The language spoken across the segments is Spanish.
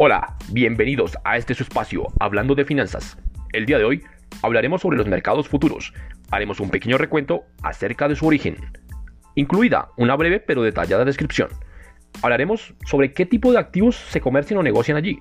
Hola, bienvenidos a este su espacio Hablando de Finanzas. El día de hoy hablaremos sobre los mercados futuros. Haremos un pequeño recuento acerca de su origen, incluida una breve pero detallada descripción. Hablaremos sobre qué tipo de activos se comercian o negocian allí,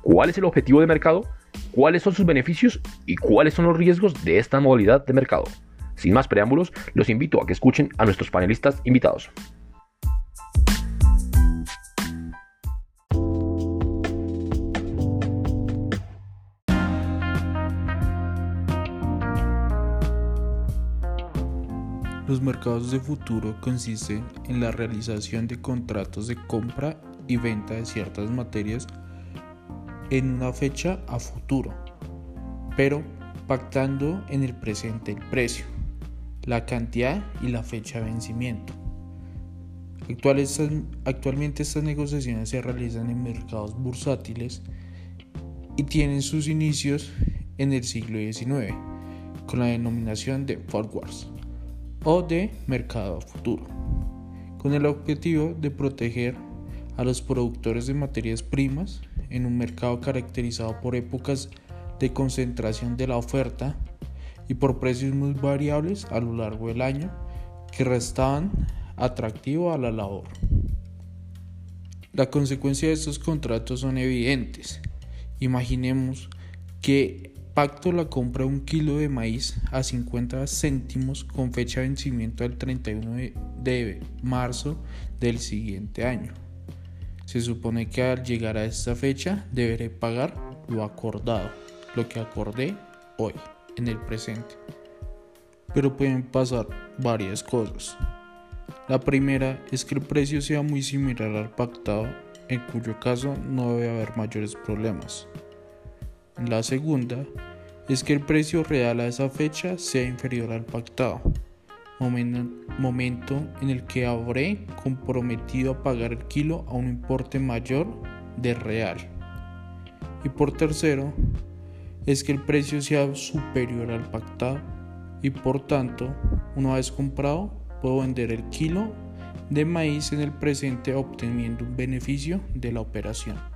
cuál es el objetivo de mercado, cuáles son sus beneficios y cuáles son los riesgos de esta modalidad de mercado. Sin más preámbulos, los invito a que escuchen a nuestros panelistas invitados. Los mercados de futuro consisten en la realización de contratos de compra y venta de ciertas materias en una fecha a futuro, pero pactando en el presente el precio, la cantidad y la fecha de vencimiento. Actualmente estas negociaciones se realizan en mercados bursátiles y tienen sus inicios en el siglo XIX con la denominación de forwards o de mercado futuro, con el objetivo de proteger a los productores de materias primas en un mercado caracterizado por épocas de concentración de la oferta y por precios muy variables a lo largo del año que restaban atractivo a la labor. La consecuencia de estos contratos son evidentes. Imaginemos que Pacto la compra un kilo de maíz a 50 céntimos con fecha de vencimiento el 31 de marzo del siguiente año. Se supone que al llegar a esta fecha deberé pagar lo acordado, lo que acordé hoy, en el presente. Pero pueden pasar varias cosas. La primera es que el precio sea muy similar al pactado, en cuyo caso no debe haber mayores problemas. La segunda es que el precio real a esa fecha sea inferior al pactado, momento en el que habré comprometido a pagar el kilo a un importe mayor de real. Y por tercero, es que el precio sea superior al pactado y por tanto, una vez comprado, puedo vender el kilo de maíz en el presente obteniendo un beneficio de la operación.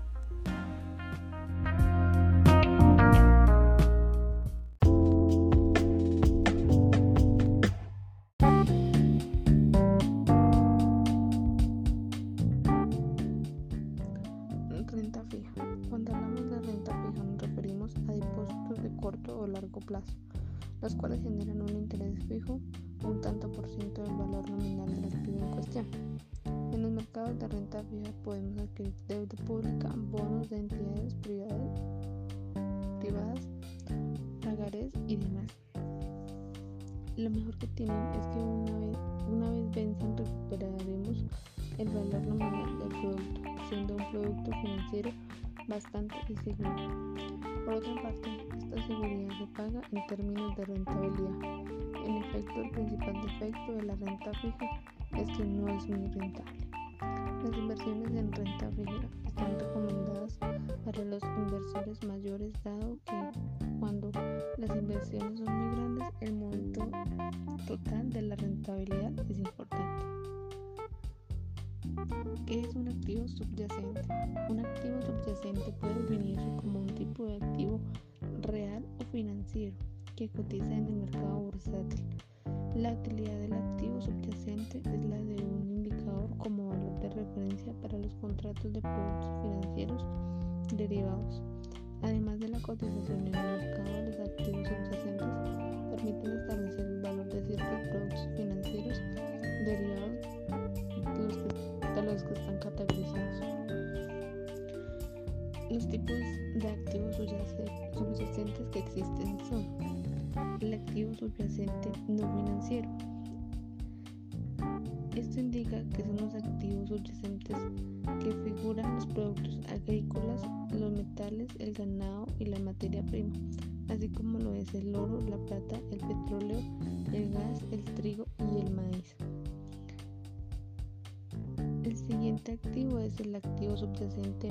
los cuales generan un interés fijo, un tanto por ciento del valor nominal del activo en cuestión. En los mercados de renta fija podemos adquirir deuda pública, bonos de entidades privadas, privadas pagares y demás. Lo mejor que tienen es que una vez, una vez recuperaremos el valor nominal del producto, siendo un producto financiero bastante inseguro. Por otra parte, esta seguridad se paga en términos de rentabilidad. En efecto, el principal defecto de la renta fija es que no es muy rentable. Las inversiones en renta fija están recomendadas para los inversores mayores dado que cuando las inversiones son muy grandes el monto total de la rentabilidad es importante. ¿Qué es un activo subyacente? Un activo subyacente puede definirse como un tipo de activo financiero que cotiza en el mercado bursátil. La utilidad del activo subyacente es la de un indicador como valor de referencia para los contratos de productos financieros derivados. Además de la cotización en el mercado, los activos subyacentes permiten establecer el valor de ciertos productos financieros derivados de los que, de los que están categorizados. Los tipos de activos subyacentes que existen son el activo subyacente no financiero. Esto indica que son los activos subyacentes que figuran los productos agrícolas, los metales, el ganado y la materia prima, así como lo es el oro, la plata, el petróleo, el gas, el trigo y el maíz. El siguiente activo es el activo subyacente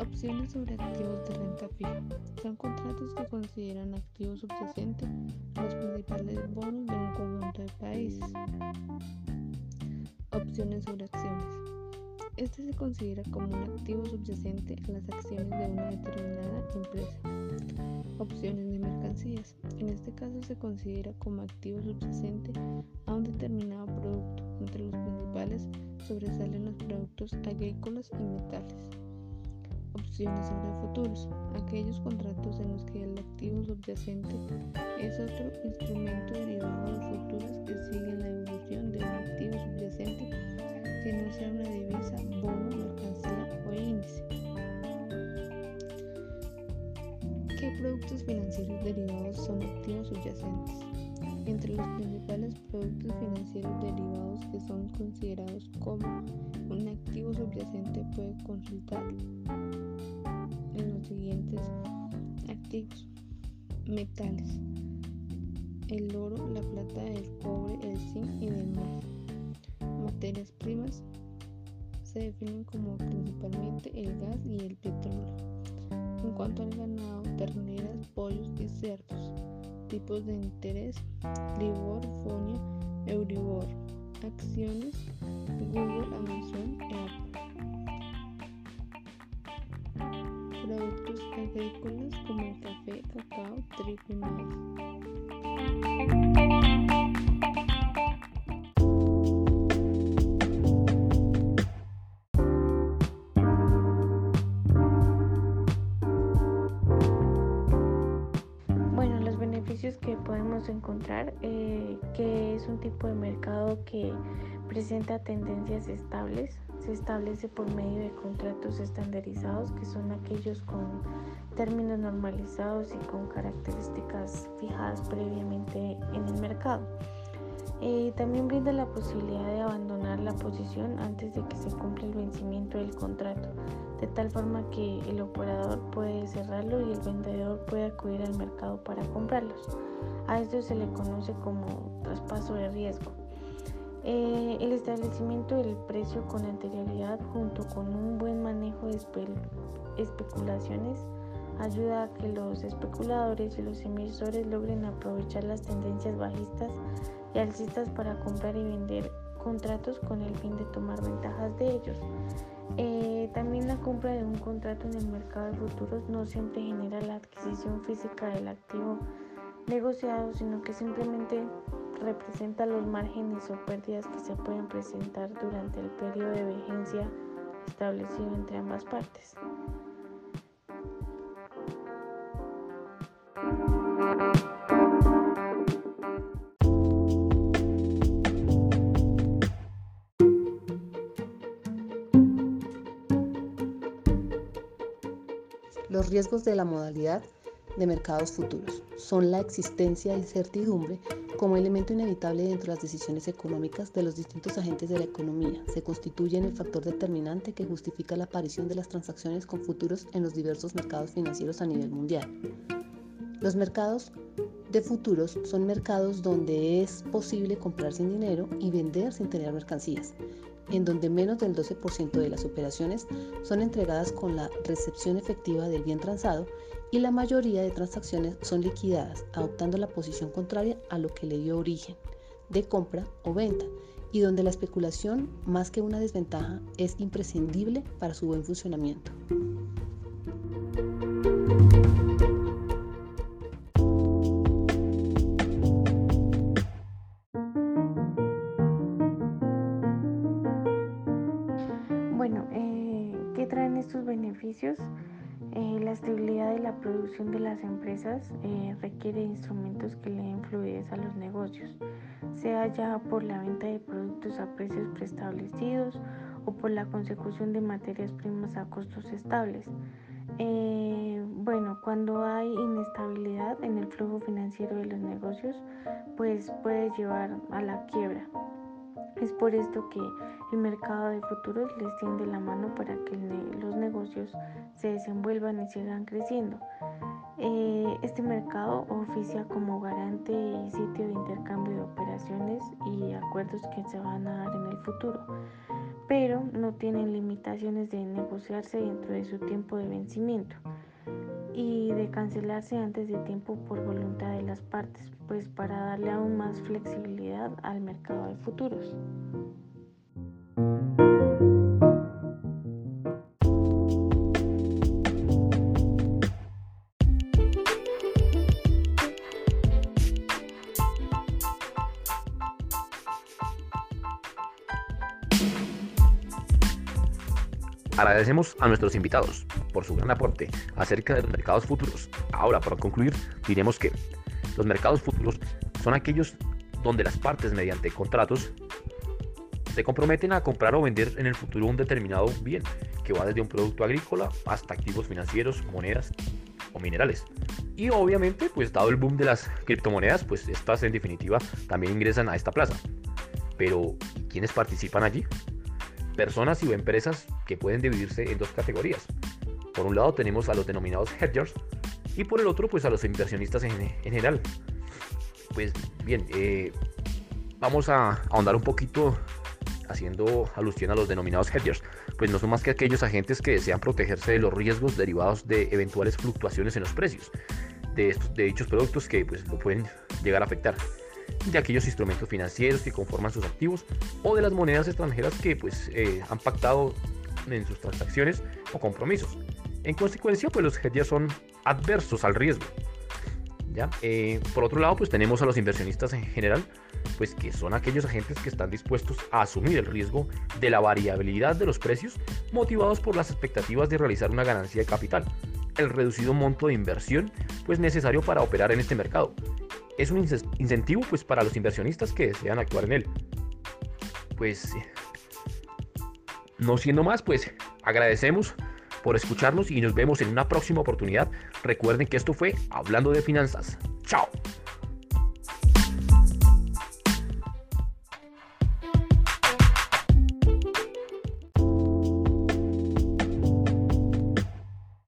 Opciones sobre activos de renta fija. Son contratos que consideran activo subyacente los principales bonos de un conjunto de países. Opciones sobre acciones. Este se considera como un activo subyacente a las acciones de una determinada empresa. Opciones de mercancías. En este caso se considera como activo subyacente a un determinado producto. Entre los principales sobresalen los productos agrícolas y metales. Opciones sobre futuros. Aquellos contratos en los que el activo subyacente es otro instrumento derivado de futuros que sigue la evolución de un activo subyacente que no sea una divisa, bono, mercancía o índice. ¿Qué productos financieros derivados son activos subyacentes? Entre los principales productos financieros derivados que son considerados como un activo subyacente puede consultar siguientes activos. Metales. El oro, la plata, el cobre, el zinc y demás. Materias primas se definen como principalmente el gas y el petróleo. En cuanto al ganado, terneras, pollos y cerdos. Tipos de interés, Libor, Fonia, Euribor. Acciones, Google, Amazon Apple. Agrícolas como el café, cacao, trigo y maíz. que podemos encontrar, eh, que es un tipo de mercado que presenta tendencias estables, se establece por medio de contratos estandarizados, que son aquellos con términos normalizados y con características fijadas previamente en el mercado. Eh, también brinda la posibilidad de abandonar la posición antes de que se cumpla el vencimiento del contrato, de tal forma que el operador puede cerrarlo y el vendedor puede acudir al mercado para comprarlos. A esto se le conoce como traspaso de riesgo. Eh, el establecimiento del precio con anterioridad junto con un buen manejo de especulaciones ayuda a que los especuladores y los emisores logren aprovechar las tendencias bajistas y alcistas para comprar y vender contratos con el fin de tomar ventajas de ellos. Eh, también la compra de un contrato en el mercado de futuros no siempre genera la adquisición física del activo negociado, sino que simplemente representa los márgenes o pérdidas que se pueden presentar durante el periodo de vigencia establecido entre ambas partes. Los riesgos de la modalidad de mercados futuros son la existencia de incertidumbre como elemento inevitable dentro de las decisiones económicas de los distintos agentes de la economía. Se constituyen el factor determinante que justifica la aparición de las transacciones con futuros en los diversos mercados financieros a nivel mundial. Los mercados de futuros son mercados donde es posible comprar sin dinero y vender sin tener mercancías en donde menos del 12% de las operaciones son entregadas con la recepción efectiva del bien transado y la mayoría de transacciones son liquidadas, adoptando la posición contraria a lo que le dio origen, de compra o venta, y donde la especulación, más que una desventaja, es imprescindible para su buen funcionamiento. Eh, la estabilidad de la producción de las empresas eh, requiere instrumentos que le den fluidez a los negocios, sea ya por la venta de productos a precios preestablecidos o por la consecución de materias primas a costos estables. Eh, bueno, cuando hay inestabilidad en el flujo financiero de los negocios, pues puede llevar a la quiebra. Es por esto que el mercado de futuros les tiende la mano para que los negocios se desenvuelvan y sigan creciendo. Eh, este mercado oficia como garante y sitio de intercambio de operaciones y acuerdos que se van a dar en el futuro, pero no tienen limitaciones de negociarse dentro de su tiempo de vencimiento y de cancelarse antes de tiempo por voluntad de las partes, pues para darle aún más flexibilidad al mercado de futuros. Agradecemos a nuestros invitados por su gran aporte acerca de los mercados futuros. Ahora, para concluir, diremos que los mercados futuros son aquellos donde las partes mediante contratos se comprometen a comprar o vender en el futuro un determinado bien, que va desde un producto agrícola hasta activos financieros, monedas o minerales. Y obviamente, pues dado el boom de las criptomonedas, pues estas en definitiva también ingresan a esta plaza. Pero, ¿quiénes participan allí? personas y empresas que pueden dividirse en dos categorías. Por un lado tenemos a los denominados hedgers y por el otro pues a los inversionistas en, general. Pues bien, eh, vamos a ahondar un poquito haciendo alusión a los denominados hedgers, pues no son más que aquellos agentes que desean protegerse de los riesgos derivados de eventuales fluctuaciones en los precios de, estos, de dichos productos que pues lo pueden llegar a afectar de aquellos instrumentos financieros que conforman sus activos o de las monedas extranjeras que pues eh, han pactado en sus transacciones o compromisos. En consecuencia, pues los hedges son adversos al riesgo. ¿ya? Eh, por otro lado, pues tenemos a los inversionistas en general, pues que son aquellos agentes que están dispuestos a asumir el riesgo de la variabilidad de los precios, motivados por las expectativas de realizar una ganancia de capital, el reducido monto de inversión, pues necesario para operar en este mercado, es un incentivo pues para los inversionistas que desean actuar en él. Pues no siendo más, pues agradecemos por escucharnos y nos vemos en una próxima oportunidad. Recuerden que esto fue Hablando de Finanzas. Chao.